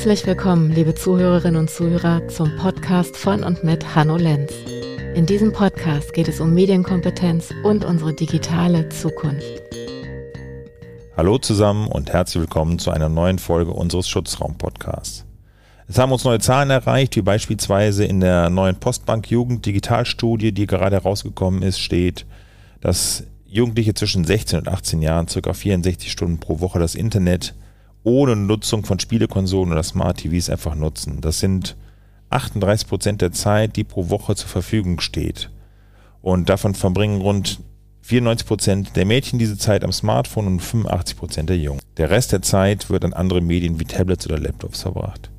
Herzlich willkommen, liebe Zuhörerinnen und Zuhörer, zum Podcast von und mit Hanno Lenz. In diesem Podcast geht es um Medienkompetenz und unsere digitale Zukunft. Hallo zusammen und herzlich willkommen zu einer neuen Folge unseres Schutzraum-Podcasts. Es haben uns neue Zahlen erreicht, wie beispielsweise in der neuen Postbank Jugend Digitalstudie, die gerade herausgekommen ist, steht, dass Jugendliche zwischen 16 und 18 Jahren ca. 64 Stunden pro Woche das Internet ohne Nutzung von Spielekonsolen oder Smart TVs einfach nutzen. Das sind 38 Prozent der Zeit, die pro Woche zur Verfügung steht. Und davon verbringen rund 94 Prozent der Mädchen diese Zeit am Smartphone und 85 Prozent der Jungen. Der Rest der Zeit wird an andere Medien wie Tablets oder Laptops verbracht.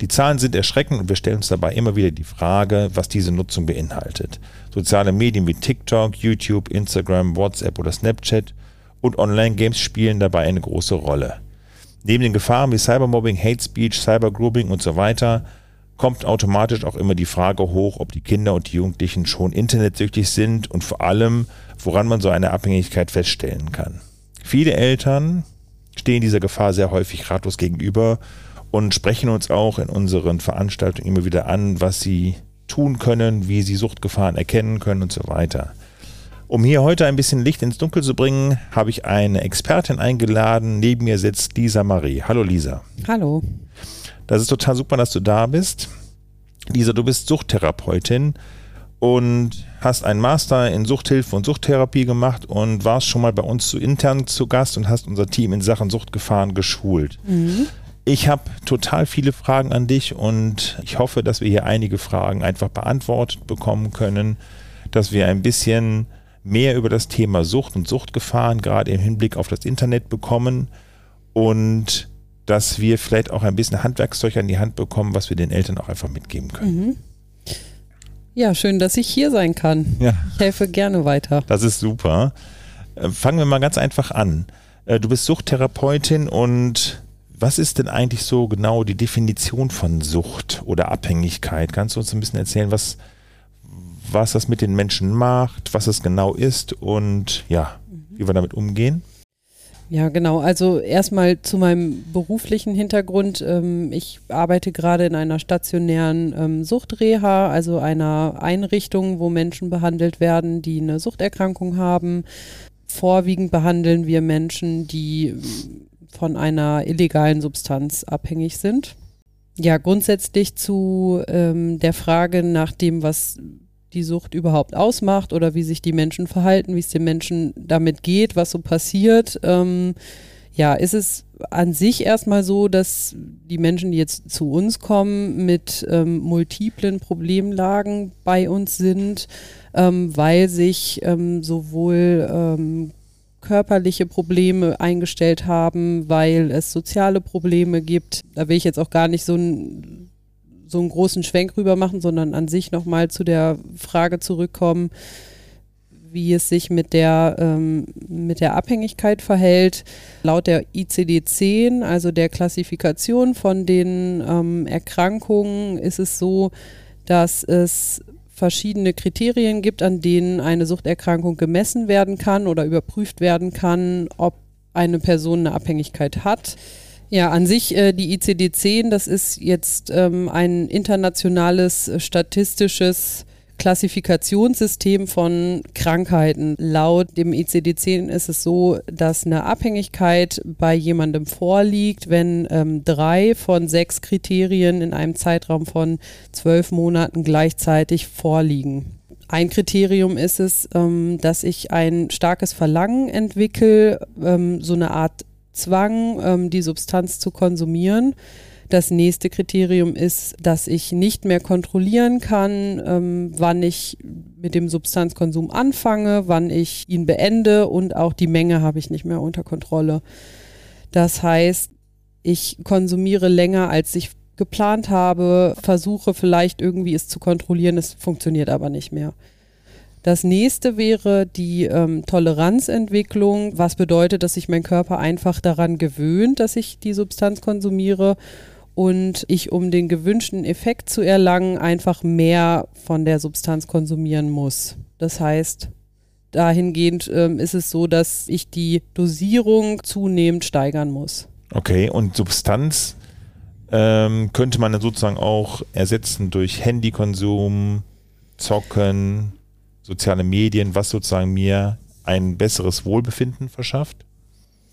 Die Zahlen sind erschreckend und wir stellen uns dabei immer wieder die Frage, was diese Nutzung beinhaltet. Soziale Medien wie TikTok, YouTube, Instagram, WhatsApp oder Snapchat und Online-Games spielen dabei eine große Rolle. Neben den Gefahren wie Cybermobbing, Hate Speech, Cybergrooming und so weiter kommt automatisch auch immer die Frage hoch, ob die Kinder und die Jugendlichen schon internetsüchtig sind und vor allem, woran man so eine Abhängigkeit feststellen kann. Viele Eltern stehen dieser Gefahr sehr häufig ratlos gegenüber und sprechen uns auch in unseren Veranstaltungen immer wieder an, was sie tun können, wie sie Suchtgefahren erkennen können und so weiter. Um hier heute ein bisschen Licht ins Dunkel zu bringen, habe ich eine Expertin eingeladen. Neben mir sitzt Lisa Marie. Hallo Lisa. Hallo. Das ist total super, dass du da bist. Lisa, du bist Suchttherapeutin und hast einen Master in Suchthilfe und Suchttherapie gemacht und warst schon mal bei uns zu intern zu Gast und hast unser Team in Sachen Suchtgefahren geschult. Mhm. Ich habe total viele Fragen an dich und ich hoffe, dass wir hier einige Fragen einfach beantwortet bekommen können, dass wir ein bisschen mehr über das Thema Sucht und Suchtgefahren gerade im Hinblick auf das Internet bekommen und dass wir vielleicht auch ein bisschen Handwerkszeug an die Hand bekommen, was wir den Eltern auch einfach mitgeben können. Mhm. Ja, schön, dass ich hier sein kann. Ja. Ich helfe gerne weiter. Das ist super. Äh, fangen wir mal ganz einfach an. Äh, du bist Suchttherapeutin und was ist denn eigentlich so genau die Definition von Sucht oder Abhängigkeit? Kannst du uns ein bisschen erzählen, was, was das mit den Menschen macht, was es genau ist und ja, wie wir damit umgehen? Ja, genau. Also erstmal zu meinem beruflichen Hintergrund. Ähm, ich arbeite gerade in einer stationären ähm, Suchtreha, also einer Einrichtung, wo Menschen behandelt werden, die eine Suchterkrankung haben. Vorwiegend behandeln wir Menschen, die von einer illegalen Substanz abhängig sind. Ja, grundsätzlich zu ähm, der Frage nach dem, was die Sucht überhaupt ausmacht oder wie sich die Menschen verhalten, wie es den Menschen damit geht, was so passiert. Ähm, ja, ist es an sich erstmal so, dass die Menschen, die jetzt zu uns kommen, mit ähm, multiplen Problemlagen bei uns sind, ähm, weil sich ähm, sowohl ähm, körperliche Probleme eingestellt haben, weil es soziale Probleme gibt. Da will ich jetzt auch gar nicht so, ein, so einen großen Schwenk rüber machen, sondern an sich nochmal zu der Frage zurückkommen, wie es sich mit der, ähm, mit der Abhängigkeit verhält. Laut der ICD-10, also der Klassifikation von den ähm, Erkrankungen, ist es so, dass es verschiedene Kriterien gibt, an denen eine Suchterkrankung gemessen werden kann oder überprüft werden kann, ob eine Person eine Abhängigkeit hat. Ja, an sich äh, die ICD-10, das ist jetzt ähm, ein internationales äh, statistisches Klassifikationssystem von Krankheiten. Laut dem ICD-10 ist es so, dass eine Abhängigkeit bei jemandem vorliegt, wenn ähm, drei von sechs Kriterien in einem Zeitraum von zwölf Monaten gleichzeitig vorliegen. Ein Kriterium ist es, ähm, dass ich ein starkes Verlangen entwickle, ähm, so eine Art Zwang, ähm, die Substanz zu konsumieren. Das nächste Kriterium ist, dass ich nicht mehr kontrollieren kann, ähm, wann ich mit dem Substanzkonsum anfange, wann ich ihn beende und auch die Menge habe ich nicht mehr unter Kontrolle. Das heißt, ich konsumiere länger, als ich geplant habe, versuche vielleicht irgendwie es zu kontrollieren, es funktioniert aber nicht mehr. Das nächste wäre die ähm, Toleranzentwicklung, was bedeutet, dass sich mein Körper einfach daran gewöhnt, dass ich die Substanz konsumiere und ich, um den gewünschten Effekt zu erlangen, einfach mehr von der Substanz konsumieren muss. Das heißt, dahingehend ähm, ist es so, dass ich die Dosierung zunehmend steigern muss. Okay, und Substanz ähm, könnte man dann sozusagen auch ersetzen durch Handykonsum, Zocken, soziale Medien, was sozusagen mir ein besseres Wohlbefinden verschafft?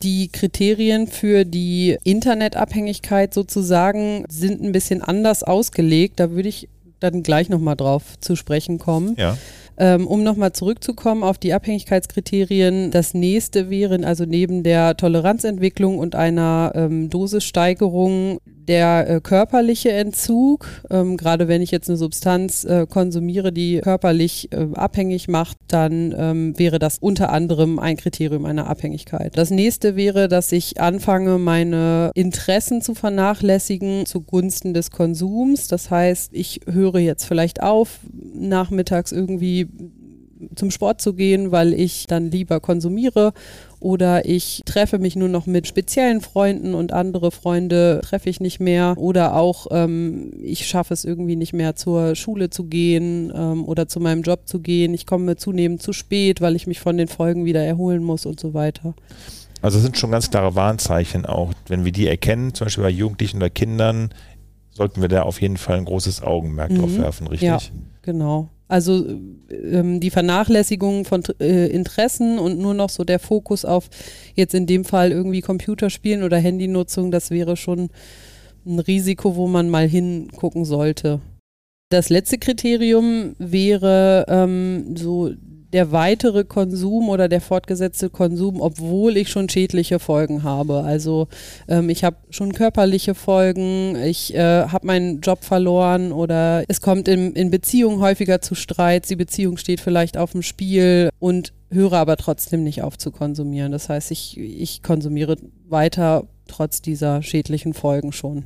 Die Kriterien für die Internetabhängigkeit sozusagen sind ein bisschen anders ausgelegt. Da würde ich dann gleich nochmal drauf zu sprechen kommen. Ja. Ähm, um nochmal zurückzukommen auf die Abhängigkeitskriterien, das nächste wären also neben der Toleranzentwicklung und einer ähm, Dosissteigerung der äh, körperliche Entzug, ähm, gerade wenn ich jetzt eine Substanz äh, konsumiere, die körperlich äh, abhängig macht, dann ähm, wäre das unter anderem ein Kriterium einer Abhängigkeit. Das nächste wäre, dass ich anfange, meine Interessen zu vernachlässigen zugunsten des Konsums. Das heißt, ich höre jetzt vielleicht auf, nachmittags irgendwie zum Sport zu gehen, weil ich dann lieber konsumiere oder ich treffe mich nur noch mit speziellen Freunden und andere Freunde treffe ich nicht mehr oder auch ähm, ich schaffe es irgendwie nicht mehr zur Schule zu gehen ähm, oder zu meinem Job zu gehen. Ich komme zunehmend zu spät, weil ich mich von den Folgen wieder erholen muss und so weiter. Also sind schon ganz klare Warnzeichen auch, wenn wir die erkennen, zum Beispiel bei Jugendlichen oder Kindern, sollten wir da auf jeden Fall ein großes Augenmerk mhm. drauf werfen, richtig? Ja, genau. Also ähm, die Vernachlässigung von äh, Interessen und nur noch so der Fokus auf jetzt in dem Fall irgendwie Computerspielen oder Handynutzung, das wäre schon ein Risiko, wo man mal hingucken sollte. Das letzte Kriterium wäre ähm, so der weitere Konsum oder der fortgesetzte Konsum, obwohl ich schon schädliche Folgen habe. Also ähm, ich habe schon körperliche Folgen, ich äh, habe meinen Job verloren oder es kommt in, in Beziehungen häufiger zu Streits, die Beziehung steht vielleicht auf dem Spiel und höre aber trotzdem nicht auf zu konsumieren. Das heißt, ich, ich konsumiere weiter trotz dieser schädlichen Folgen schon.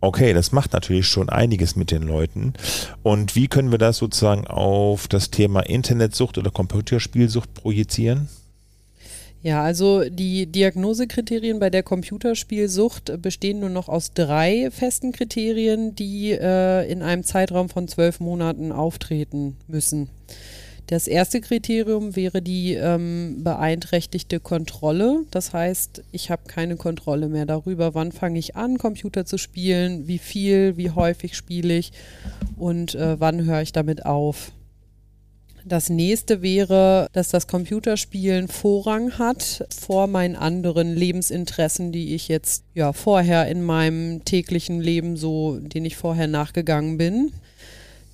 Okay, das macht natürlich schon einiges mit den Leuten. Und wie können wir das sozusagen auf das Thema Internetsucht oder Computerspielsucht projizieren? Ja, also die Diagnosekriterien bei der Computerspielsucht bestehen nur noch aus drei festen Kriterien, die äh, in einem Zeitraum von zwölf Monaten auftreten müssen. Das erste Kriterium wäre die ähm, beeinträchtigte Kontrolle. Das heißt, ich habe keine Kontrolle mehr darüber, wann fange ich an, Computer zu spielen, wie viel, wie häufig spiele ich und äh, wann höre ich damit auf. Das nächste wäre, dass das Computerspielen Vorrang hat vor meinen anderen Lebensinteressen, die ich jetzt ja vorher in meinem täglichen Leben so, den ich vorher nachgegangen bin.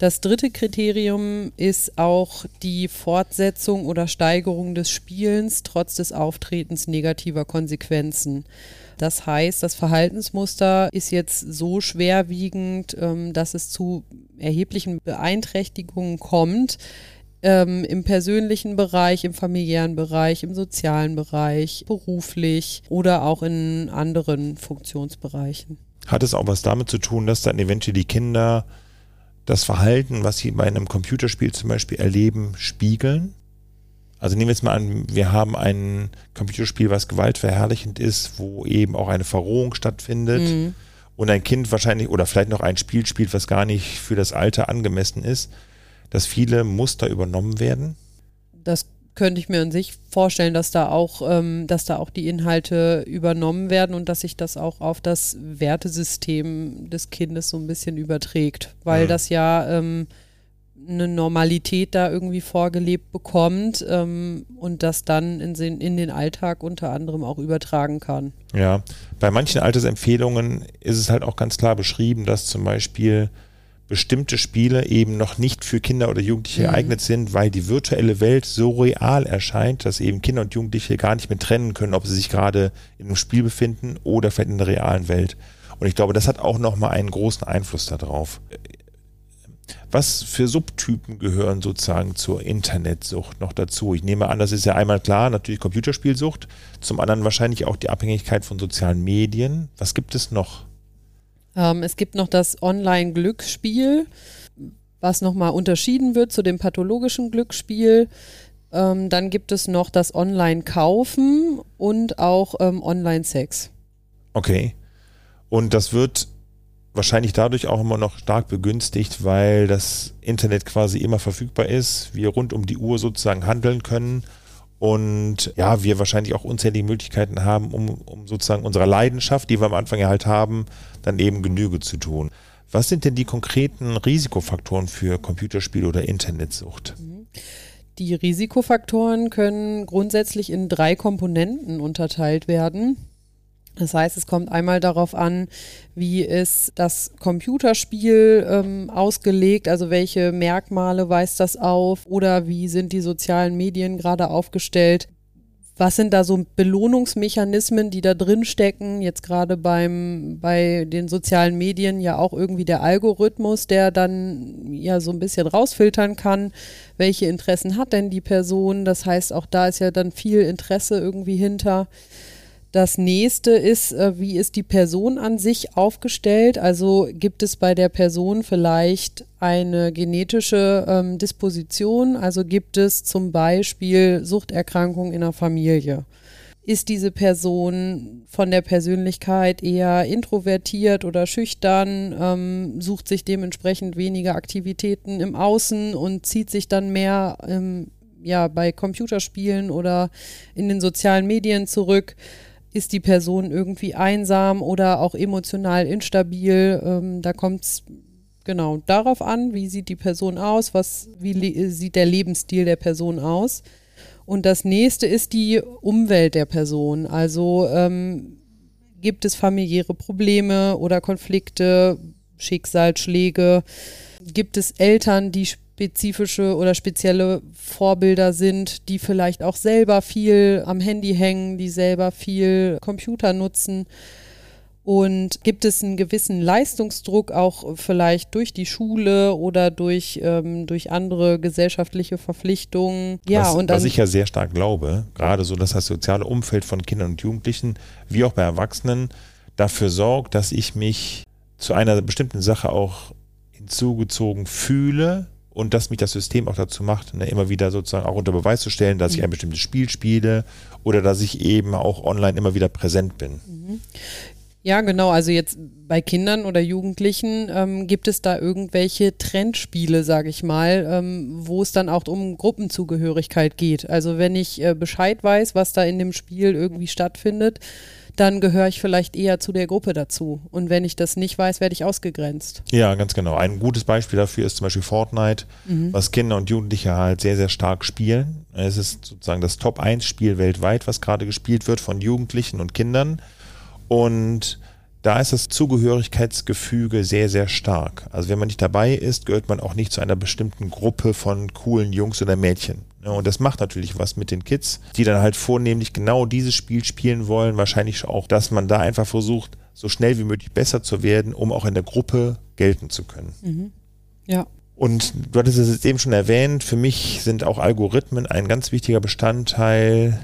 Das dritte Kriterium ist auch die Fortsetzung oder Steigerung des Spielens trotz des Auftretens negativer Konsequenzen. Das heißt, das Verhaltensmuster ist jetzt so schwerwiegend, ähm, dass es zu erheblichen Beeinträchtigungen kommt. Ähm, Im persönlichen Bereich, im familiären Bereich, im sozialen Bereich, beruflich oder auch in anderen Funktionsbereichen. Hat es auch was damit zu tun, dass dann eventuell die Kinder das Verhalten, was sie bei einem Computerspiel zum Beispiel erleben, spiegeln? Also nehmen wir jetzt mal an, wir haben ein Computerspiel, was gewaltverherrlichend ist, wo eben auch eine Verrohung stattfindet mhm. und ein Kind wahrscheinlich oder vielleicht noch ein Spiel spielt, was gar nicht für das Alter angemessen ist, dass viele Muster übernommen werden? Das könnte ich mir an sich vorstellen, dass da auch, ähm, dass da auch die Inhalte übernommen werden und dass sich das auch auf das Wertesystem des Kindes so ein bisschen überträgt, weil mhm. das ja ähm, eine Normalität da irgendwie vorgelebt bekommt ähm, und das dann in, in den Alltag unter anderem auch übertragen kann. Ja, bei manchen Altersempfehlungen ist es halt auch ganz klar beschrieben, dass zum Beispiel bestimmte Spiele eben noch nicht für Kinder oder Jugendliche mhm. geeignet sind, weil die virtuelle Welt so real erscheint, dass eben Kinder und Jugendliche gar nicht mehr trennen können, ob sie sich gerade in einem Spiel befinden oder vielleicht in der realen Welt. Und ich glaube, das hat auch nochmal einen großen Einfluss darauf. Was für Subtypen gehören sozusagen zur Internetsucht noch dazu? Ich nehme an, das ist ja einmal klar, natürlich Computerspielsucht, zum anderen wahrscheinlich auch die Abhängigkeit von sozialen Medien. Was gibt es noch? Ähm, es gibt noch das Online-Glücksspiel, was nochmal unterschieden wird zu dem pathologischen Glücksspiel. Ähm, dann gibt es noch das Online-Kaufen und auch ähm, Online-Sex. Okay. Und das wird wahrscheinlich dadurch auch immer noch stark begünstigt, weil das Internet quasi immer verfügbar ist, wir rund um die Uhr sozusagen handeln können Und ja, wir wahrscheinlich auch unzählige Möglichkeiten haben, um, um sozusagen unserer Leidenschaft, die wir am Anfang ja halt haben, dann eben Genüge zu tun. Was sind denn die konkreten Risikofaktoren für Computerspiele oder Internetsucht? Die Risikofaktoren können grundsätzlich in drei Komponenten unterteilt werden. Das heißt, es kommt einmal darauf an, wie ist das Computerspiel ähm, ausgelegt, also welche Merkmale weist das auf oder wie sind die sozialen Medien gerade aufgestellt. Was sind da so Belohnungsmechanismen, die da drin stecken? Jetzt gerade beim bei den sozialen Medien ja auch irgendwie der Algorithmus, der dann ja so ein bisschen rausfiltern kann, welche Interessen hat denn die Person. Das heißt, auch da ist ja dann viel Interesse irgendwie hinter. Das nächste ist, äh, wie ist die Person an sich aufgestellt? Also gibt es bei der Person vielleicht eine genetische ähm, Disposition? Also gibt es zum Beispiel Suchterkrankungen in der Familie? Ist diese Person von der Persönlichkeit eher introvertiert oder schüchtern, ähm, sucht sich dementsprechend weniger Aktivitäten im Außen und zieht sich dann mehr ähm, ja, bei Computerspielen oder in den sozialen Medien zurück? Ist die Person irgendwie einsam oder auch emotional instabil. Ähm, da kommt es genau darauf an, wie sieht die Person aus, was, wie sieht der Lebensstil der Person aus. Und das nächste ist die Umwelt der Person. Also ähm, gibt es familiäre Probleme oder Konflikte, Schicksalsschläge? Gibt es Eltern, die spezifische oder spezielle Vorbilder sind, die vielleicht auch selber viel am Handy hängen, die selber viel Computer nutzen. Und gibt es einen gewissen Leistungsdruck auch vielleicht durch die Schule oder durch, ähm, durch andere gesellschaftliche Verpflichtungen? Ja, was, und was ich ja sehr stark glaube, gerade so, dass das soziale Umfeld von Kindern und Jugendlichen wie auch bei Erwachsenen dafür sorgt, dass ich mich zu einer bestimmten Sache auch hinzugezogen fühle, und dass mich das System auch dazu macht, ne, immer wieder sozusagen auch unter Beweis zu stellen, dass mhm. ich ein bestimmtes Spiel spiele oder dass ich eben auch online immer wieder präsent bin. Mhm. Ja, genau. Also jetzt bei Kindern oder Jugendlichen ähm, gibt es da irgendwelche Trendspiele, sage ich mal, ähm, wo es dann auch um Gruppenzugehörigkeit geht. Also wenn ich äh, Bescheid weiß, was da in dem Spiel irgendwie stattfindet, dann gehöre ich vielleicht eher zu der Gruppe dazu. Und wenn ich das nicht weiß, werde ich ausgegrenzt. Ja, ganz genau. Ein gutes Beispiel dafür ist zum Beispiel Fortnite, mhm. was Kinder und Jugendliche halt sehr, sehr stark spielen. Es ist sozusagen das Top-1-Spiel weltweit, was gerade gespielt wird von Jugendlichen und Kindern. Und da ist das Zugehörigkeitsgefüge sehr, sehr stark. Also wenn man nicht dabei ist, gehört man auch nicht zu einer bestimmten Gruppe von coolen Jungs oder Mädchen. Und das macht natürlich was mit den Kids, die dann halt vornehmlich genau dieses Spiel spielen wollen. Wahrscheinlich auch, dass man da einfach versucht, so schnell wie möglich besser zu werden, um auch in der Gruppe gelten zu können. Mhm. Ja. Und du hattest es jetzt eben schon erwähnt, für mich sind auch Algorithmen ein ganz wichtiger Bestandteil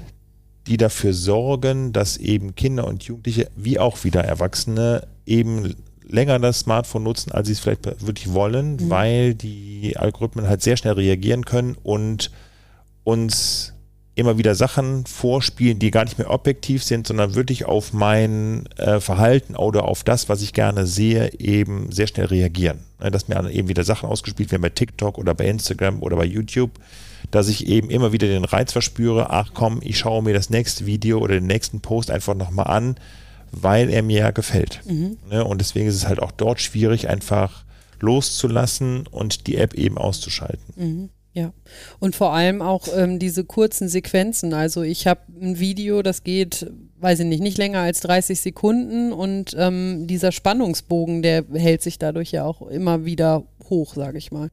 die dafür sorgen, dass eben Kinder und Jugendliche wie auch wieder Erwachsene eben länger das Smartphone nutzen, als sie es vielleicht wirklich wollen, mhm. weil die Algorithmen halt sehr schnell reagieren können und uns immer wieder Sachen vorspielen, die gar nicht mehr objektiv sind, sondern wirklich auf mein äh, Verhalten oder auf das, was ich gerne sehe, eben sehr schnell reagieren. Dass mir eben wieder Sachen ausgespielt werden bei TikTok oder bei Instagram oder bei YouTube, dass ich eben immer wieder den Reiz verspüre, ach komm, ich schaue mir das nächste Video oder den nächsten Post einfach nochmal an, weil er mir ja gefällt. Mhm. Ne, und deswegen ist es halt auch dort schwierig, einfach loszulassen und die App eben auszuschalten. Mhm. Ja, und vor allem auch ähm, diese kurzen Sequenzen. Also ich habe ein Video, das geht, weiß ich nicht, nicht länger als 30 Sekunden und ähm, dieser Spannungsbogen, der hält sich dadurch ja auch immer wieder hoch, sage ich mal.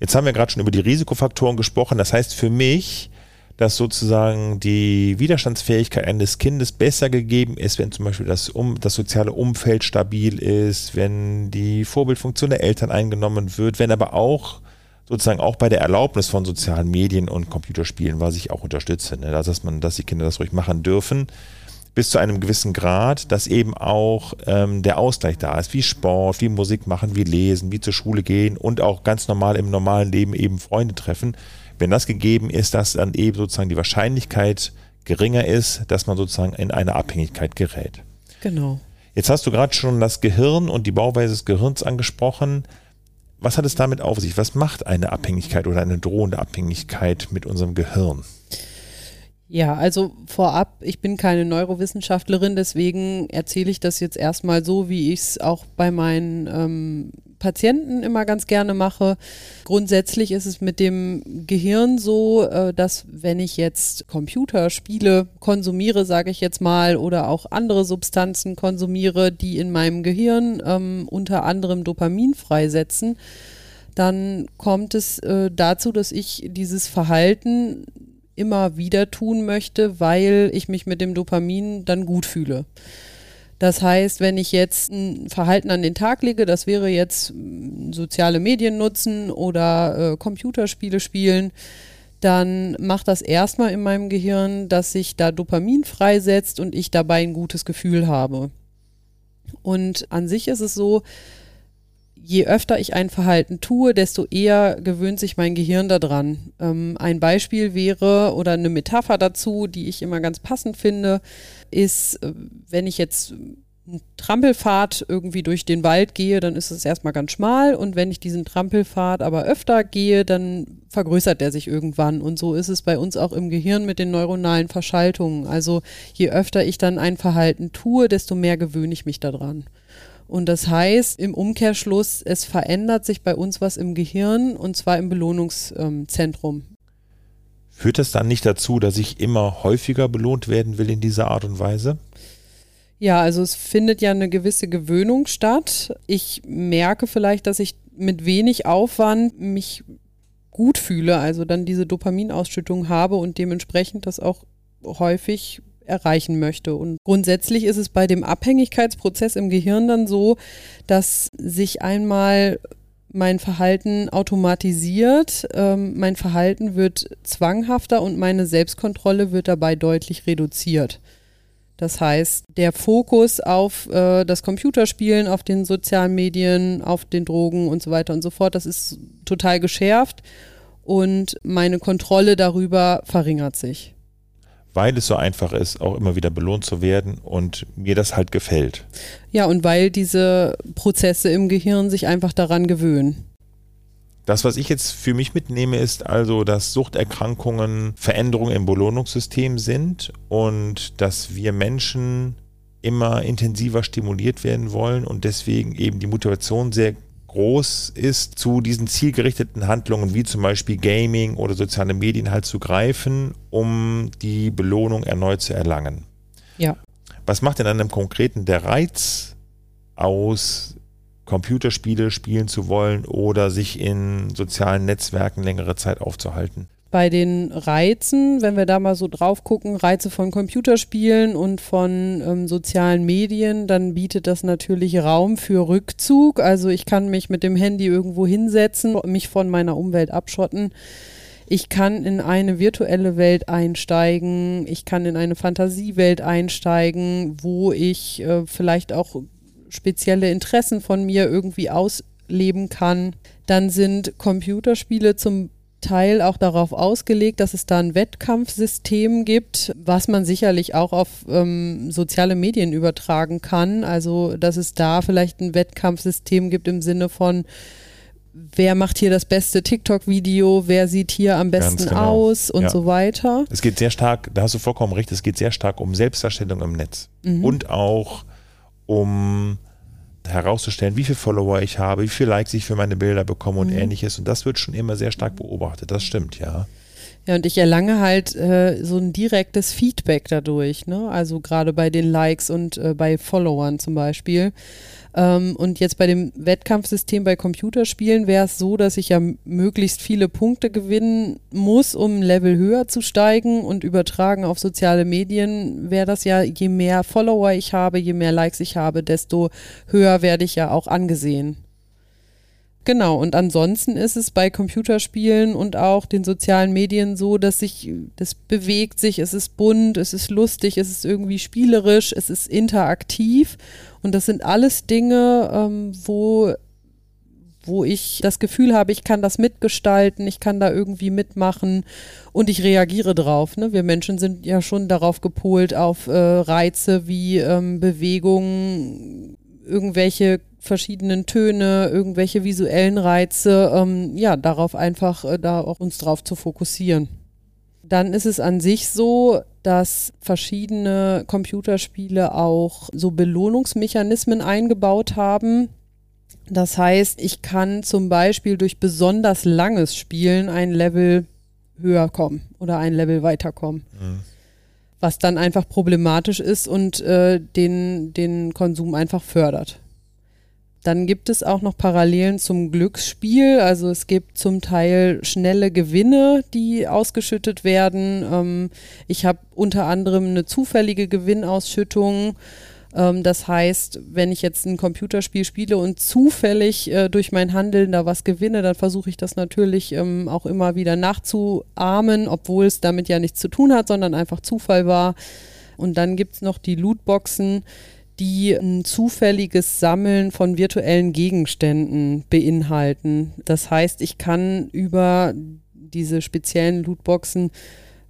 Jetzt haben wir gerade schon über die Risikofaktoren gesprochen. Das heißt für mich, dass sozusagen die Widerstandsfähigkeit eines Kindes besser gegeben ist, wenn zum Beispiel das, um, das soziale Umfeld stabil ist, wenn die Vorbildfunktion der Eltern eingenommen wird, wenn aber auch sozusagen auch bei der Erlaubnis von sozialen Medien und Computerspielen, was ich auch unterstütze, ne, dass man, dass die Kinder das ruhig machen dürfen, bis zu einem gewissen Grad, dass eben auch ähm, der Ausgleich da ist, wie Sport, wie Musik machen, wie lesen, wie zur Schule gehen und auch ganz normal im normalen Leben eben Freunde treffen. Wenn das gegeben ist, dass dann eben sozusagen die Wahrscheinlichkeit geringer ist, dass man sozusagen in eine Abhängigkeit gerät. Genau. Jetzt hast du gerade schon das Gehirn und die Bauweise des Gehirns angesprochen. Was hat es damit auf sich? Was macht eine Abhängigkeit oder eine drohende Abhängigkeit mit unserem Gehirn? Ja, also vorab, ich bin keine Neurowissenschaftlerin, deswegen erzähle ich das jetzt erstmal so, wie ich es auch bei meinen ähm, Patienten immer ganz gerne mache. Grundsätzlich ist es mit dem Gehirn so, äh, dass wenn ich jetzt Computerspiele konsumiere, sage ich jetzt mal, oder auch andere Substanzen konsumiere, die in meinem Gehirn ähm, unter anderem Dopamin freisetzen, dann kommt es äh, dazu, dass ich dieses Verhalten immer wieder tun möchte, weil ich mich mit dem Dopamin dann gut fühle. Das heißt, wenn ich jetzt ein Verhalten an den Tag lege, das wäre jetzt mm, soziale Medien nutzen oder äh, Computerspiele spielen, dann macht das erstmal in meinem Gehirn, dass sich da Dopamin freisetzt und ich dabei ein gutes Gefühl habe. Und an sich ist es so, je öfter ich ein Verhalten tue, desto eher gewöhnt sich mein Gehirn daran. Ähm, ein Beispiel wäre oder eine Metapher dazu, die ich immer ganz passend finde, ist, äh, wenn ich jetzt einen Trampelpfad irgendwie durch den Wald gehe, dann ist es erstmal ganz schmal und wenn ich diesen Trampelpfad aber öfter gehe, dann vergrößert der sich irgendwann und so ist es bei uns auch im Gehirn mit den neuronalen Verschaltungen. Also je öfter ich dann ein Verhalten tue, desto mehr gewöhne ich mich daran. Und das heißt im Umkehrschluss, es verändert sich bei uns was im Gehirn und zwar im Belohnungszentrum. Führt das dann nicht dazu, dass ich immer häufiger belohnt werden will in dieser Art und Weise? Ja, also es findet ja eine gewisse Gewöhnung statt. Ich merke vielleicht, dass ich mit wenig Aufwand mich gut fühle, also dann diese Dopaminausschüttung habe und dementsprechend das auch häufig erreichen möchte. Und grundsätzlich ist es bei dem Abhängigkeitsprozess im Gehirn dann so, dass sich einmal mein Verhalten automatisiert, ähm, mein Verhalten wird zwanghafter und meine Selbstkontrolle wird dabei deutlich reduziert. Das heißt, der Fokus auf äh, das Computerspielen, auf den sozialen Medien, auf den Drogen und so weiter und so fort, das ist total geschärft und meine Kontrolle darüber verringert sich weil es so einfach ist, auch immer wieder belohnt zu werden und mir das halt gefällt. Ja, und weil diese Prozesse im Gehirn sich einfach daran gewöhnen. Das, was ich jetzt für mich mitnehme, ist also, dass Suchterkrankungen Veränderungen im Belohnungssystem sind und dass wir Menschen immer intensiver stimuliert werden wollen und deswegen eben die Motivation sehr groß ist, zu diesen zielgerichteten Handlungen wie zum Beispiel Gaming oder soziale Medien halt zu greifen, um die Belohnung erneut zu erlangen. Ja. Was macht denn an einem konkreten der Reiz aus, Computerspiele spielen zu wollen oder sich in sozialen Netzwerken längere Zeit aufzuhalten? Bei den Reizen, wenn wir da mal so drauf gucken, Reize von Computerspielen und von ähm, sozialen Medien, dann bietet das natürlich Raum für Rückzug. Also ich kann mich mit dem Handy irgendwo hinsetzen, mich von meiner Umwelt abschotten. Ich kann in eine virtuelle Welt einsteigen, ich kann in eine Fantasiewelt einsteigen, wo ich äh, vielleicht auch spezielle Interessen von mir irgendwie ausleben kann. Dann sind Computerspiele zum Teil auch darauf ausgelegt, dass es da ein Wettkampfsystem gibt, was man sicherlich auch auf ähm, soziale Medien übertragen kann. Also, dass es da vielleicht ein Wettkampfsystem gibt im Sinne von, wer macht hier das beste TikTok-Video, wer sieht hier am besten genau. aus und ja. so weiter. Es geht sehr stark, da hast du vollkommen recht, es geht sehr stark um Selbstdarstellung im Netz mhm. und auch um herauszustellen, wie viele Follower ich habe, wie viele Likes ich für meine Bilder bekomme und mhm. ähnliches. Und das wird schon immer sehr stark beobachtet. Das stimmt, ja. Ja, und ich erlange halt äh, so ein direktes Feedback dadurch, ne? Also gerade bei den Likes und äh, bei Followern zum Beispiel. Ähm, und jetzt bei dem Wettkampfsystem bei Computerspielen wäre es so, dass ich ja möglichst viele Punkte gewinnen muss, um Level höher zu steigen und übertragen auf soziale Medien wäre das ja, je mehr Follower ich habe, je mehr Likes ich habe, desto höher werde ich ja auch angesehen. Genau, und ansonsten ist es bei Computerspielen und auch den sozialen Medien so, dass sich, das bewegt sich, es ist bunt, es ist lustig, es ist irgendwie spielerisch, es ist interaktiv. Und das sind alles Dinge, ähm, wo, wo ich das Gefühl habe, ich kann das mitgestalten, ich kann da irgendwie mitmachen und ich reagiere drauf. Ne? Wir Menschen sind ja schon darauf gepolt, auf äh, Reize wie ähm, Bewegungen, irgendwelche verschiedenen Töne, irgendwelche visuellen Reize, ähm, ja, darauf einfach äh, da auch uns drauf zu fokussieren. Dann ist es an sich so, dass verschiedene Computerspiele auch so Belohnungsmechanismen eingebaut haben. Das heißt, ich kann zum Beispiel durch besonders langes Spielen ein Level höher kommen oder ein Level weiterkommen. Mhm. Was dann einfach problematisch ist und äh, den, den Konsum einfach fördert. Dann gibt es auch noch Parallelen zum Glücksspiel. Also es gibt zum Teil schnelle Gewinne, die ausgeschüttet werden. Ähm, ich habe unter anderem eine zufällige Gewinnausschüttung. Ähm, das heißt, wenn ich jetzt ein Computerspiel spiele und zufällig äh, durch mein Handeln da was gewinne, dann versuche ich das natürlich ähm, auch immer wieder nachzuahmen, obwohl es damit ja nichts zu tun hat, sondern einfach Zufall war. Und dann gibt es noch die Lootboxen die ein zufälliges Sammeln von virtuellen Gegenständen beinhalten. Das heißt, ich kann über diese speziellen Lootboxen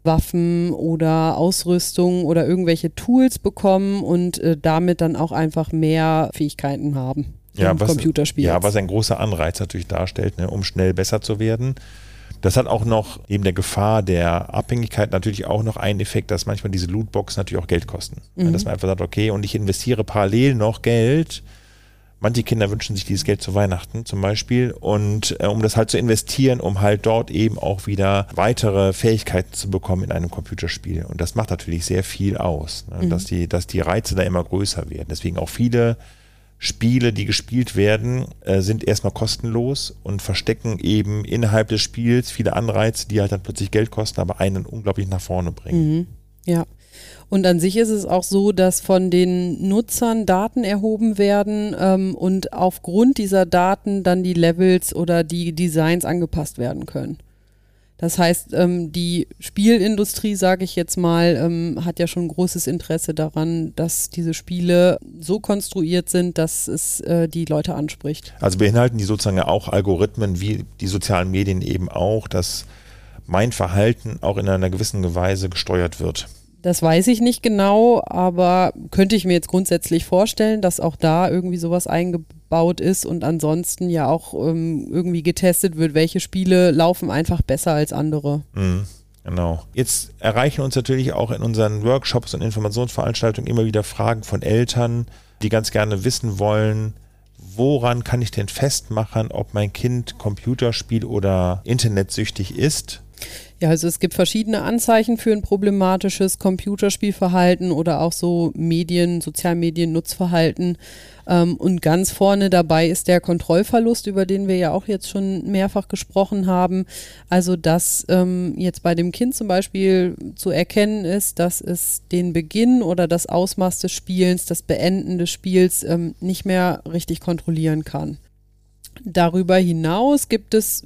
Waffen oder Ausrüstung oder irgendwelche Tools bekommen und äh, damit dann auch einfach mehr Fähigkeiten haben ja, im was, Computerspiel. Ja, was ein großer Anreiz natürlich darstellt, ne, um schnell besser zu werden. Das hat auch noch neben der Gefahr der Abhängigkeit natürlich auch noch einen Effekt, dass manchmal diese Lootboxen natürlich auch Geld kosten. Mhm. Dass man einfach sagt, okay, und ich investiere parallel noch Geld. Manche Kinder wünschen sich dieses Geld zu Weihnachten zum Beispiel und äh, um das halt zu investieren, um halt dort eben auch wieder weitere Fähigkeiten zu bekommen in einem Computerspiel. Und das macht natürlich sehr viel aus, ne? mhm. dass, die, dass die Reize da immer größer werden. Deswegen auch viele Spiele, die gespielt werden, äh, sind erstmal kostenlos und verstecken eben innerhalb des Spiels viele Anreize, die halt dann plötzlich Geld kosten, aber einen unglaublich nach vorne bringen. Mhm. Ja. Und an sich ist es auch so, dass von den Nutzern Daten erhoben werden ähm, und aufgrund dieser Daten dann die Levels oder die Designs angepasst werden können. Das heißt, ähm, die Spielindustrie, sage ich jetzt mal, ähm, hat ja schon großes Interesse daran, dass diese Spiele so konstruiert sind, dass es äh, die Leute anspricht. Also beinhalten die sozusagen auch Algorithmen wie die sozialen Medien eben auch, dass mein Verhalten auch in einer gewissen Weise gesteuert wird. Das weiß ich nicht genau, aber könnte ich mir jetzt grundsätzlich vorstellen, dass auch da irgendwie sowas eingebaut ist und ansonsten ja auch ähm, irgendwie getestet wird, welche Spiele laufen einfach besser als andere. Mhm, genau. Jetzt erreichen uns natürlich auch in unseren Workshops und Informationsveranstaltungen immer wieder Fragen von Eltern, die ganz gerne wissen wollen, woran kann ich denn festmachen, ob mein Kind Computerspiel oder Internetsüchtig ist? Ja, also es gibt verschiedene Anzeichen für ein problematisches Computerspielverhalten oder auch so Medien, Sozialmedien-Nutzverhalten. Ähm, und ganz vorne dabei ist der Kontrollverlust, über den wir ja auch jetzt schon mehrfach gesprochen haben. Also, dass ähm, jetzt bei dem Kind zum Beispiel zu erkennen ist, dass es den Beginn oder das Ausmaß des Spielens, das Beenden des Spiels ähm, nicht mehr richtig kontrollieren kann. Darüber hinaus gibt es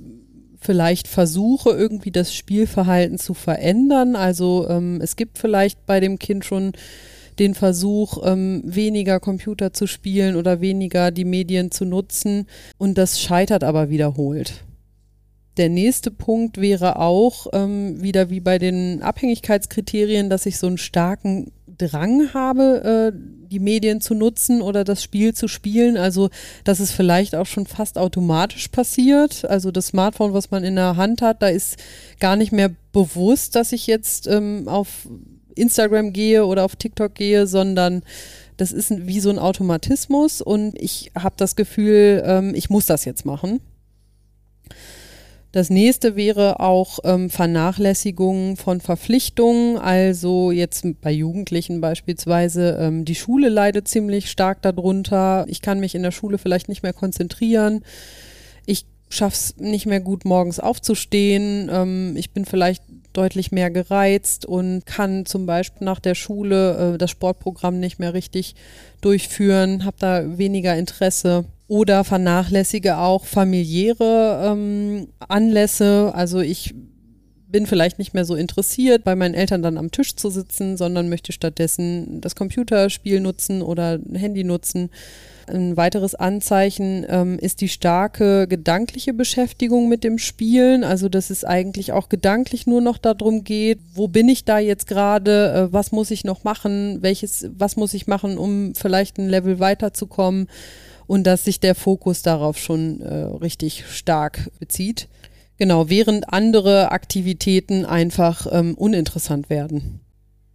vielleicht Versuche, irgendwie das Spielverhalten zu verändern. Also ähm, es gibt vielleicht bei dem Kind schon den Versuch, ähm, weniger Computer zu spielen oder weniger die Medien zu nutzen. Und das scheitert aber wiederholt. Der nächste Punkt wäre auch ähm, wieder wie bei den Abhängigkeitskriterien, dass ich so einen starken Drang habe, äh, die Medien zu nutzen oder das Spiel zu spielen. Also, dass es vielleicht auch schon fast automatisch passiert. Also das Smartphone, was man in der Hand hat, da ist gar nicht mehr bewusst, dass ich jetzt ähm, auf Instagram gehe oder auf TikTok gehe, sondern das ist wie so ein Automatismus und ich habe das Gefühl, ähm, ich muss das jetzt machen. Das nächste wäre auch ähm, Vernachlässigung von Verpflichtungen. Also jetzt bei Jugendlichen beispielsweise, ähm, die Schule leidet ziemlich stark darunter. Ich kann mich in der Schule vielleicht nicht mehr konzentrieren. Ich schaffe es nicht mehr gut, morgens aufzustehen. Ähm, ich bin vielleicht deutlich mehr gereizt und kann zum Beispiel nach der Schule äh, das Sportprogramm nicht mehr richtig durchführen, habe da weniger Interesse oder vernachlässige auch familiäre ähm, Anlässe. Also ich bin vielleicht nicht mehr so interessiert, bei meinen Eltern dann am Tisch zu sitzen, sondern möchte stattdessen das Computerspiel nutzen oder ein Handy nutzen. Ein weiteres Anzeichen ähm, ist die starke gedankliche Beschäftigung mit dem Spielen, also dass es eigentlich auch gedanklich nur noch darum geht, wo bin ich da jetzt gerade, äh, was muss ich noch machen, welches, was muss ich machen, um vielleicht ein Level weiterzukommen und dass sich der Fokus darauf schon äh, richtig stark bezieht. Genau, während andere Aktivitäten einfach ähm, uninteressant werden.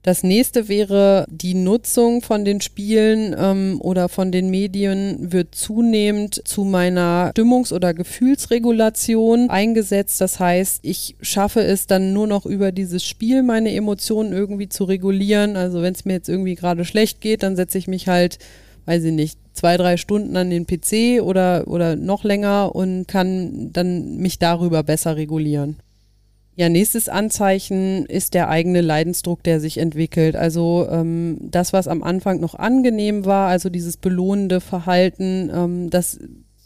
Das nächste wäre, die Nutzung von den Spielen ähm, oder von den Medien wird zunehmend zu meiner Stimmungs- oder Gefühlsregulation eingesetzt. Das heißt, ich schaffe es dann nur noch über dieses Spiel, meine Emotionen irgendwie zu regulieren. Also wenn es mir jetzt irgendwie gerade schlecht geht, dann setze ich mich halt, weiß ich nicht, zwei, drei Stunden an den PC oder, oder noch länger und kann dann mich darüber besser regulieren. Ja, nächstes Anzeichen ist der eigene Leidensdruck, der sich entwickelt. Also ähm, das, was am Anfang noch angenehm war, also dieses belohnende Verhalten, ähm, das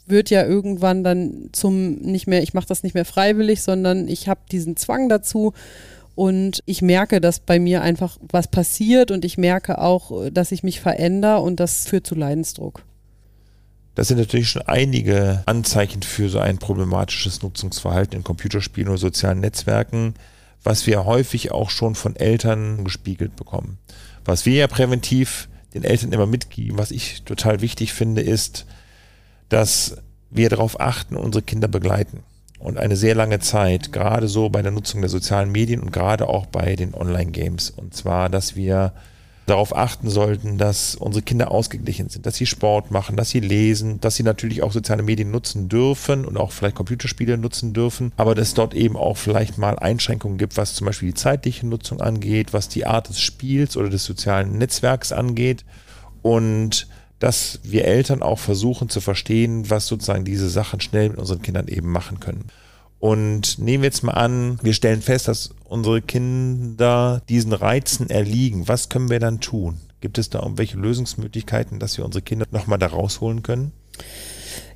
wird ja irgendwann dann zum nicht mehr, ich mache das nicht mehr freiwillig, sondern ich habe diesen Zwang dazu und ich merke, dass bei mir einfach was passiert und ich merke auch, dass ich mich verändere und das führt zu Leidensdruck. Das sind natürlich schon einige Anzeichen für so ein problematisches Nutzungsverhalten in Computerspielen oder sozialen Netzwerken, was wir häufig auch schon von Eltern gespiegelt bekommen. Was wir ja präventiv den Eltern immer mitgeben, was ich total wichtig finde, ist, dass wir darauf achten, unsere Kinder begleiten. Und eine sehr lange Zeit, gerade so bei der Nutzung der sozialen Medien und gerade auch bei den Online-Games. Und zwar, dass wir darauf achten sollten, dass unsere Kinder ausgeglichen sind, dass sie Sport machen, dass sie lesen, dass sie natürlich auch soziale Medien nutzen dürfen und auch vielleicht Computerspiele nutzen dürfen, aber dass dort eben auch vielleicht mal Einschränkungen gibt, was zum Beispiel die zeitliche Nutzung angeht, was die Art des Spiels oder des sozialen Netzwerks angeht und dass wir Eltern auch versuchen zu verstehen, was sozusagen diese Sachen schnell mit unseren Kindern eben machen können. Und nehmen wir jetzt mal an, wir stellen fest, dass unsere Kinder diesen Reizen erliegen. Was können wir dann tun? Gibt es da irgendwelche Lösungsmöglichkeiten, dass wir unsere Kinder nochmal da rausholen können?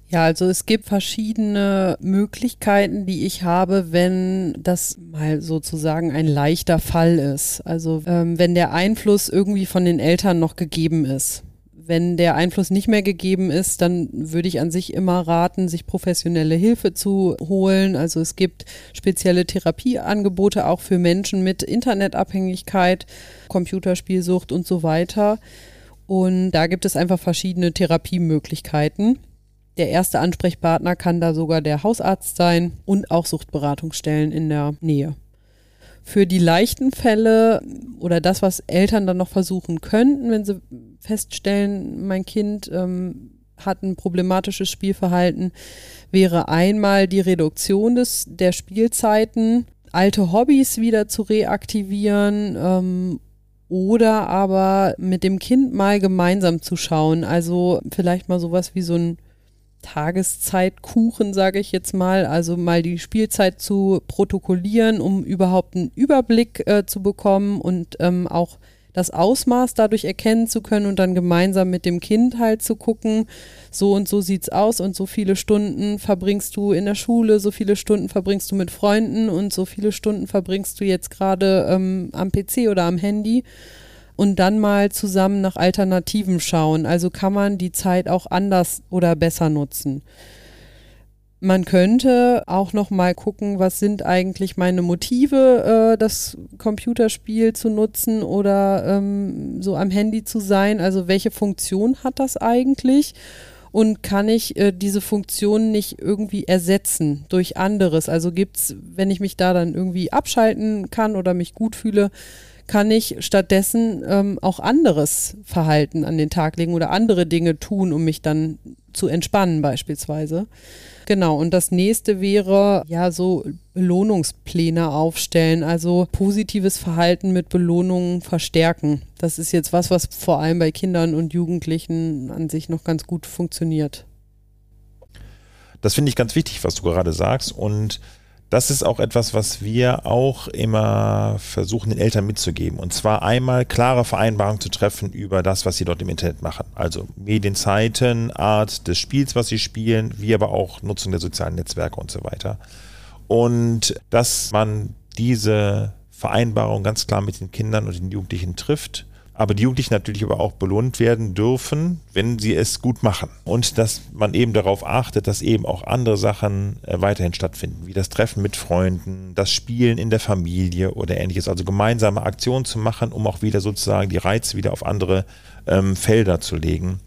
Ja, also es gibt verschiedene Möglichkeiten, die ich habe, wenn das mal sozusagen ein leichter Fall ist. Also ähm, wenn der Einfluss irgendwie von den Eltern noch gegeben ist wenn der Einfluss nicht mehr gegeben ist, dann würde ich an sich immer raten, sich professionelle Hilfe zu holen. Also es gibt spezielle Therapieangebote auch für Menschen mit Internetabhängigkeit, Computerspielsucht und so weiter. Und da gibt es einfach verschiedene Therapiemöglichkeiten. Der erste Ansprechpartner kann da sogar der Hausarzt sein und auch Suchtberatungsstellen in der Nähe. Für die leichten Fälle oder das, was Eltern dann noch versuchen könnten, wenn sie feststellen, mein Kind ähm, hat ein problematisches Spielverhalten, wäre einmal die Reduktion des, der Spielzeiten, alte Hobbys wieder zu reaktivieren ähm, oder aber mit dem Kind mal gemeinsam zu schauen. Also vielleicht mal sowas wie so ein Tageszeitkuchen, sage ich jetzt mal, also mal die Spielzeit zu protokollieren, um überhaupt einen Überblick äh, zu bekommen und ähm, auch das Ausmaß dadurch erkennen zu können und dann gemeinsam mit dem Kind halt zu gucken, so und so sieht's aus und so viele Stunden verbringst du in der Schule, so viele Stunden verbringst du mit Freunden und so viele Stunden verbringst du jetzt gerade ähm, am PC oder am Handy und dann mal zusammen nach Alternativen schauen. Also kann man die Zeit auch anders oder besser nutzen. Man könnte auch noch mal gucken, was sind eigentlich meine Motive, äh, das Computerspiel zu nutzen oder ähm, so am Handy zu sein. Also welche Funktion hat das eigentlich? Und kann ich äh, diese Funktion nicht irgendwie ersetzen durch anderes? Also gibt es, wenn ich mich da dann irgendwie abschalten kann oder mich gut fühle, kann ich stattdessen ähm, auch anderes Verhalten an den Tag legen oder andere Dinge tun, um mich dann zu entspannen beispielsweise. Genau, und das nächste wäre ja so Belohnungspläne aufstellen, also positives Verhalten mit Belohnungen verstärken. Das ist jetzt was, was vor allem bei Kindern und Jugendlichen an sich noch ganz gut funktioniert. Das finde ich ganz wichtig, was du gerade sagst. Und das ist auch etwas, was wir auch immer versuchen, den Eltern mitzugeben. Und zwar einmal klare Vereinbarungen zu treffen über das, was sie dort im Internet machen. Also Medienzeiten, Art des Spiels, was sie spielen, wie aber auch Nutzung der sozialen Netzwerke und so weiter. Und dass man diese Vereinbarung ganz klar mit den Kindern und den Jugendlichen trifft aber die Jugendlichen natürlich aber auch belohnt werden dürfen, wenn sie es gut machen. Und dass man eben darauf achtet, dass eben auch andere Sachen äh, weiterhin stattfinden, wie das Treffen mit Freunden, das Spielen in der Familie oder ähnliches. Also gemeinsame Aktionen zu machen, um auch wieder sozusagen die Reize wieder auf andere ähm, Felder zu legen.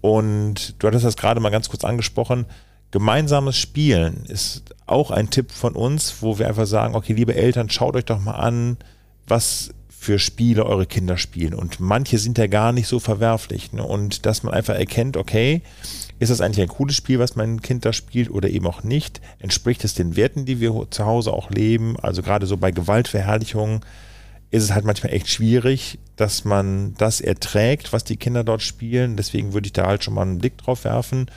Und du hattest das gerade mal ganz kurz angesprochen. Gemeinsames Spielen ist auch ein Tipp von uns, wo wir einfach sagen, okay, liebe Eltern, schaut euch doch mal an, was für Spiele eure Kinder spielen. Und manche sind ja gar nicht so verwerflich. Ne? Und dass man einfach erkennt, okay, ist das eigentlich ein cooles Spiel, was mein Kind da spielt oder eben auch nicht? Entspricht es den Werten, die wir zu Hause auch leben? Also gerade so bei Gewaltverherrlichungen ist es halt manchmal echt schwierig, dass man das erträgt, was die Kinder dort spielen. Deswegen würde ich da halt schon mal einen Blick drauf werfen.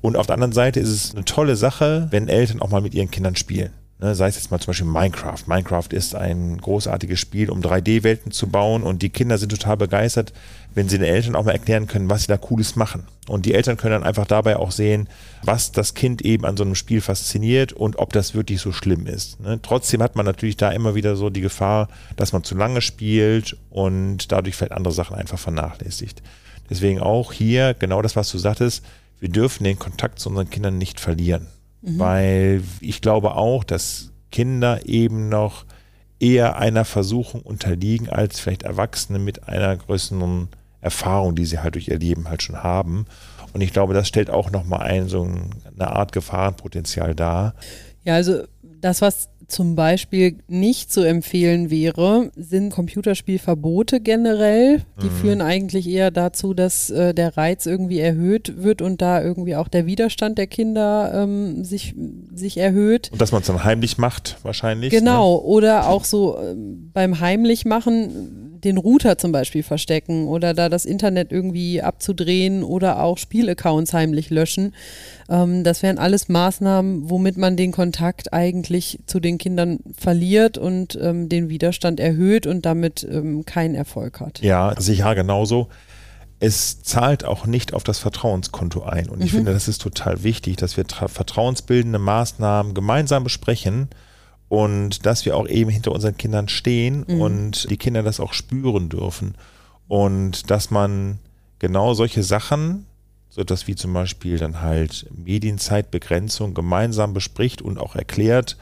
Und auf der anderen Seite ist es eine tolle Sache, wenn Eltern auch mal mit ihren Kindern spielen. Ne, sei es jetzt mal zum Beispiel Minecraft. Minecraft ist ein großartiges Spiel, um 3D-Welten zu bauen und die Kinder sind total begeistert, wenn sie den Eltern auch mal erklären können, was sie da Cooles machen. Und die Eltern können dann einfach dabei auch sehen, was das Kind eben an so einem Spiel fasziniert und ob das wirklich so schlimm ist. Ne? Trotzdem hat man natürlich da immer wieder so die Gefahr, dass man zu lange spielt und dadurch vielleicht andere Sachen einfach vernachlässigt. Deswegen auch hier genau das, was du sagtest, wir dürfen den Kontakt zu unseren Kindern nicht verlieren. Mhm. Weil ich glaube auch, dass Kinder eben noch eher einer Versuchung unterliegen als vielleicht Erwachsene mit einer größeren Erfahrung, die sie halt durch ihr Leben halt schon haben. Und ich glaube, das stellt auch nochmal ein, so eine Art Gefahrenpotenzial dar. Ja, also das, was zum Beispiel nicht zu empfehlen wäre, sind Computerspielverbote generell. Die mhm. führen eigentlich eher dazu, dass äh, der Reiz irgendwie erhöht wird und da irgendwie auch der Widerstand der Kinder ähm, sich, sich erhöht. Und dass man es dann heimlich macht, wahrscheinlich. Genau, ne? oder auch so äh, beim Heimlichmachen den Router zum Beispiel verstecken oder da das Internet irgendwie abzudrehen oder auch Spielaccounts heimlich löschen. Ähm, das wären alles Maßnahmen, womit man den Kontakt eigentlich zu den Kindern verliert und ähm, den Widerstand erhöht und damit ähm, keinen Erfolg hat. Ja, sicher genauso. Es zahlt auch nicht auf das Vertrauenskonto ein. Und ich mhm. finde, das ist total wichtig, dass wir vertrauensbildende Maßnahmen gemeinsam besprechen und dass wir auch eben hinter unseren Kindern stehen mhm. und die Kinder das auch spüren dürfen und dass man genau solche Sachen, so etwas wie zum Beispiel dann halt Medienzeitbegrenzung gemeinsam bespricht und auch erklärt,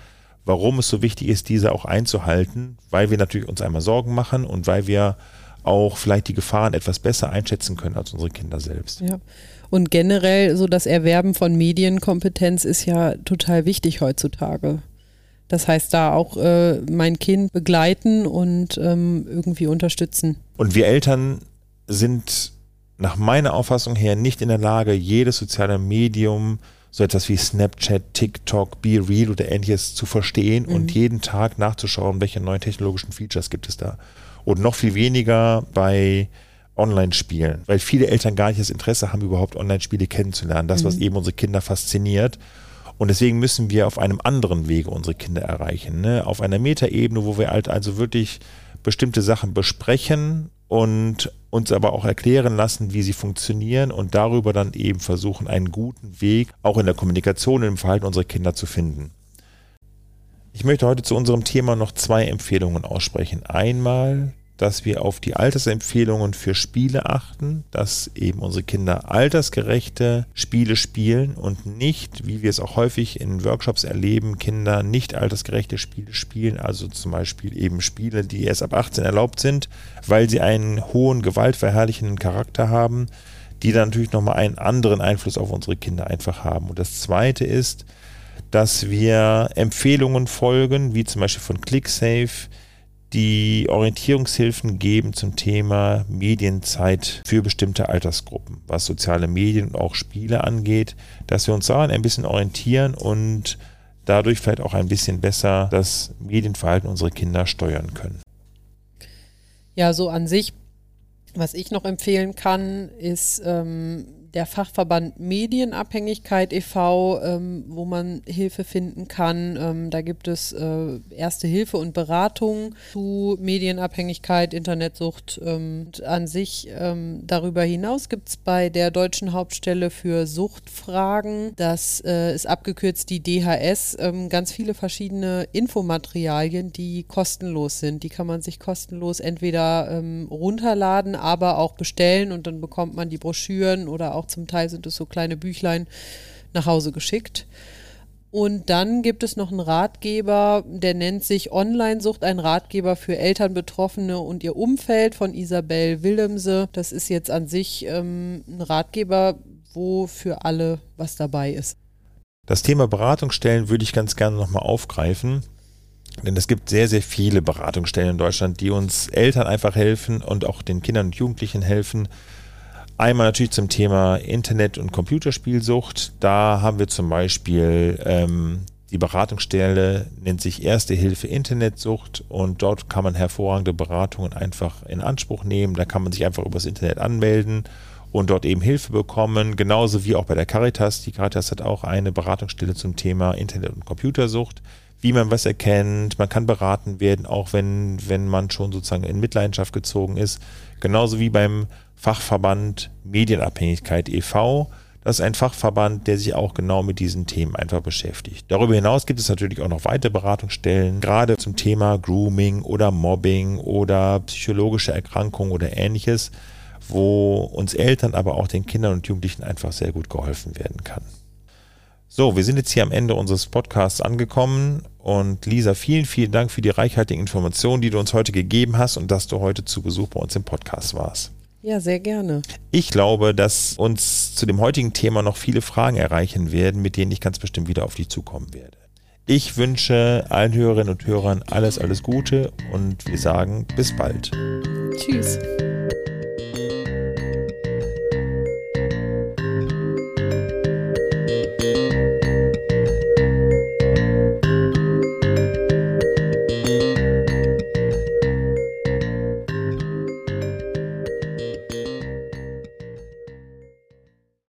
warum es so wichtig ist, diese auch einzuhalten, weil wir natürlich uns einmal Sorgen machen und weil wir auch vielleicht die Gefahren etwas besser einschätzen können als unsere Kinder selbst. Ja. Und generell so das Erwerben von Medienkompetenz ist ja total wichtig heutzutage. Das heißt, da auch äh, mein Kind begleiten und ähm, irgendwie unterstützen. Und wir Eltern sind nach meiner Auffassung her nicht in der Lage, jedes soziale Medium, so etwas wie Snapchat, TikTok, Be Real oder ähnliches zu verstehen mhm. und jeden Tag nachzuschauen, welche neuen technologischen Features gibt es da. Und noch viel weniger bei Online-Spielen, weil viele Eltern gar nicht das Interesse haben, überhaupt Online-Spiele kennenzulernen. Das, mhm. was eben unsere Kinder fasziniert. Und deswegen müssen wir auf einem anderen Wege unsere Kinder erreichen. Ne? Auf einer Metaebene, wo wir halt also wirklich bestimmte Sachen besprechen und uns aber auch erklären lassen, wie sie funktionieren und darüber dann eben versuchen, einen guten Weg auch in der Kommunikation und im Verhalten unserer Kinder zu finden. Ich möchte heute zu unserem Thema noch zwei Empfehlungen aussprechen. Einmal dass wir auf die Altersempfehlungen für Spiele achten, dass eben unsere Kinder altersgerechte Spiele spielen und nicht, wie wir es auch häufig in Workshops erleben, Kinder nicht altersgerechte Spiele spielen, also zum Beispiel eben Spiele, die erst ab 18 erlaubt sind, weil sie einen hohen gewaltverherrlichenden Charakter haben, die dann natürlich nochmal einen anderen Einfluss auf unsere Kinder einfach haben. Und das Zweite ist, dass wir Empfehlungen folgen, wie zum Beispiel von ClickSafe, die Orientierungshilfen geben zum Thema Medienzeit für bestimmte Altersgruppen, was soziale Medien und auch Spiele angeht, dass wir uns daran ein bisschen orientieren und dadurch vielleicht auch ein bisschen besser das Medienverhalten unserer Kinder steuern können. Ja, so an sich, was ich noch empfehlen kann, ist ähm, der Fachverband Medienabhängigkeit e.V., ähm, wo man Hilfe finden kann. Ähm, da gibt es äh, erste Hilfe und Beratung zu Medienabhängigkeit, Internetsucht. Ähm, an sich ähm, darüber hinaus gibt es bei der Deutschen Hauptstelle für Suchtfragen, das äh, ist abgekürzt die DHS, ähm, ganz viele verschiedene Infomaterialien, die kostenlos sind. Die kann man sich kostenlos entweder ähm, runterladen, aber auch bestellen und dann bekommt man die Broschüren oder auch auch zum Teil sind es so kleine Büchlein nach Hause geschickt. Und dann gibt es noch einen Ratgeber, der nennt sich Online-Sucht, ein Ratgeber für Eltern, Betroffene und ihr Umfeld von Isabel Willemse. Das ist jetzt an sich ähm, ein Ratgeber, wo für alle was dabei ist. Das Thema Beratungsstellen würde ich ganz gerne nochmal aufgreifen. Denn es gibt sehr, sehr viele Beratungsstellen in Deutschland, die uns Eltern einfach helfen und auch den Kindern und Jugendlichen helfen. Einmal natürlich zum Thema Internet- und Computerspielsucht. Da haben wir zum Beispiel ähm, die Beratungsstelle, nennt sich Erste Hilfe Internetsucht und dort kann man hervorragende Beratungen einfach in Anspruch nehmen. Da kann man sich einfach übers Internet anmelden und dort eben Hilfe bekommen, genauso wie auch bei der Caritas. Die Caritas hat auch eine Beratungsstelle zum Thema Internet- und Computersucht wie man was erkennt. Man kann beraten werden, auch wenn, wenn man schon sozusagen in Mitleidenschaft gezogen ist. Genauso wie beim Fachverband Medienabhängigkeit e.V. Das ist ein Fachverband, der sich auch genau mit diesen Themen einfach beschäftigt. Darüber hinaus gibt es natürlich auch noch weitere Beratungsstellen, gerade zum Thema Grooming oder Mobbing oder psychologische Erkrankungen oder ähnliches, wo uns Eltern, aber auch den Kindern und Jugendlichen einfach sehr gut geholfen werden kann. So, wir sind jetzt hier am Ende unseres Podcasts angekommen und Lisa, vielen, vielen Dank für die reichhaltigen Informationen, die du uns heute gegeben hast und dass du heute zu Besuch bei uns im Podcast warst. Ja, sehr gerne. Ich glaube, dass uns zu dem heutigen Thema noch viele Fragen erreichen werden, mit denen ich ganz bestimmt wieder auf dich zukommen werde. Ich wünsche allen Hörerinnen und Hörern alles, alles Gute und wir sagen bis bald. Tschüss.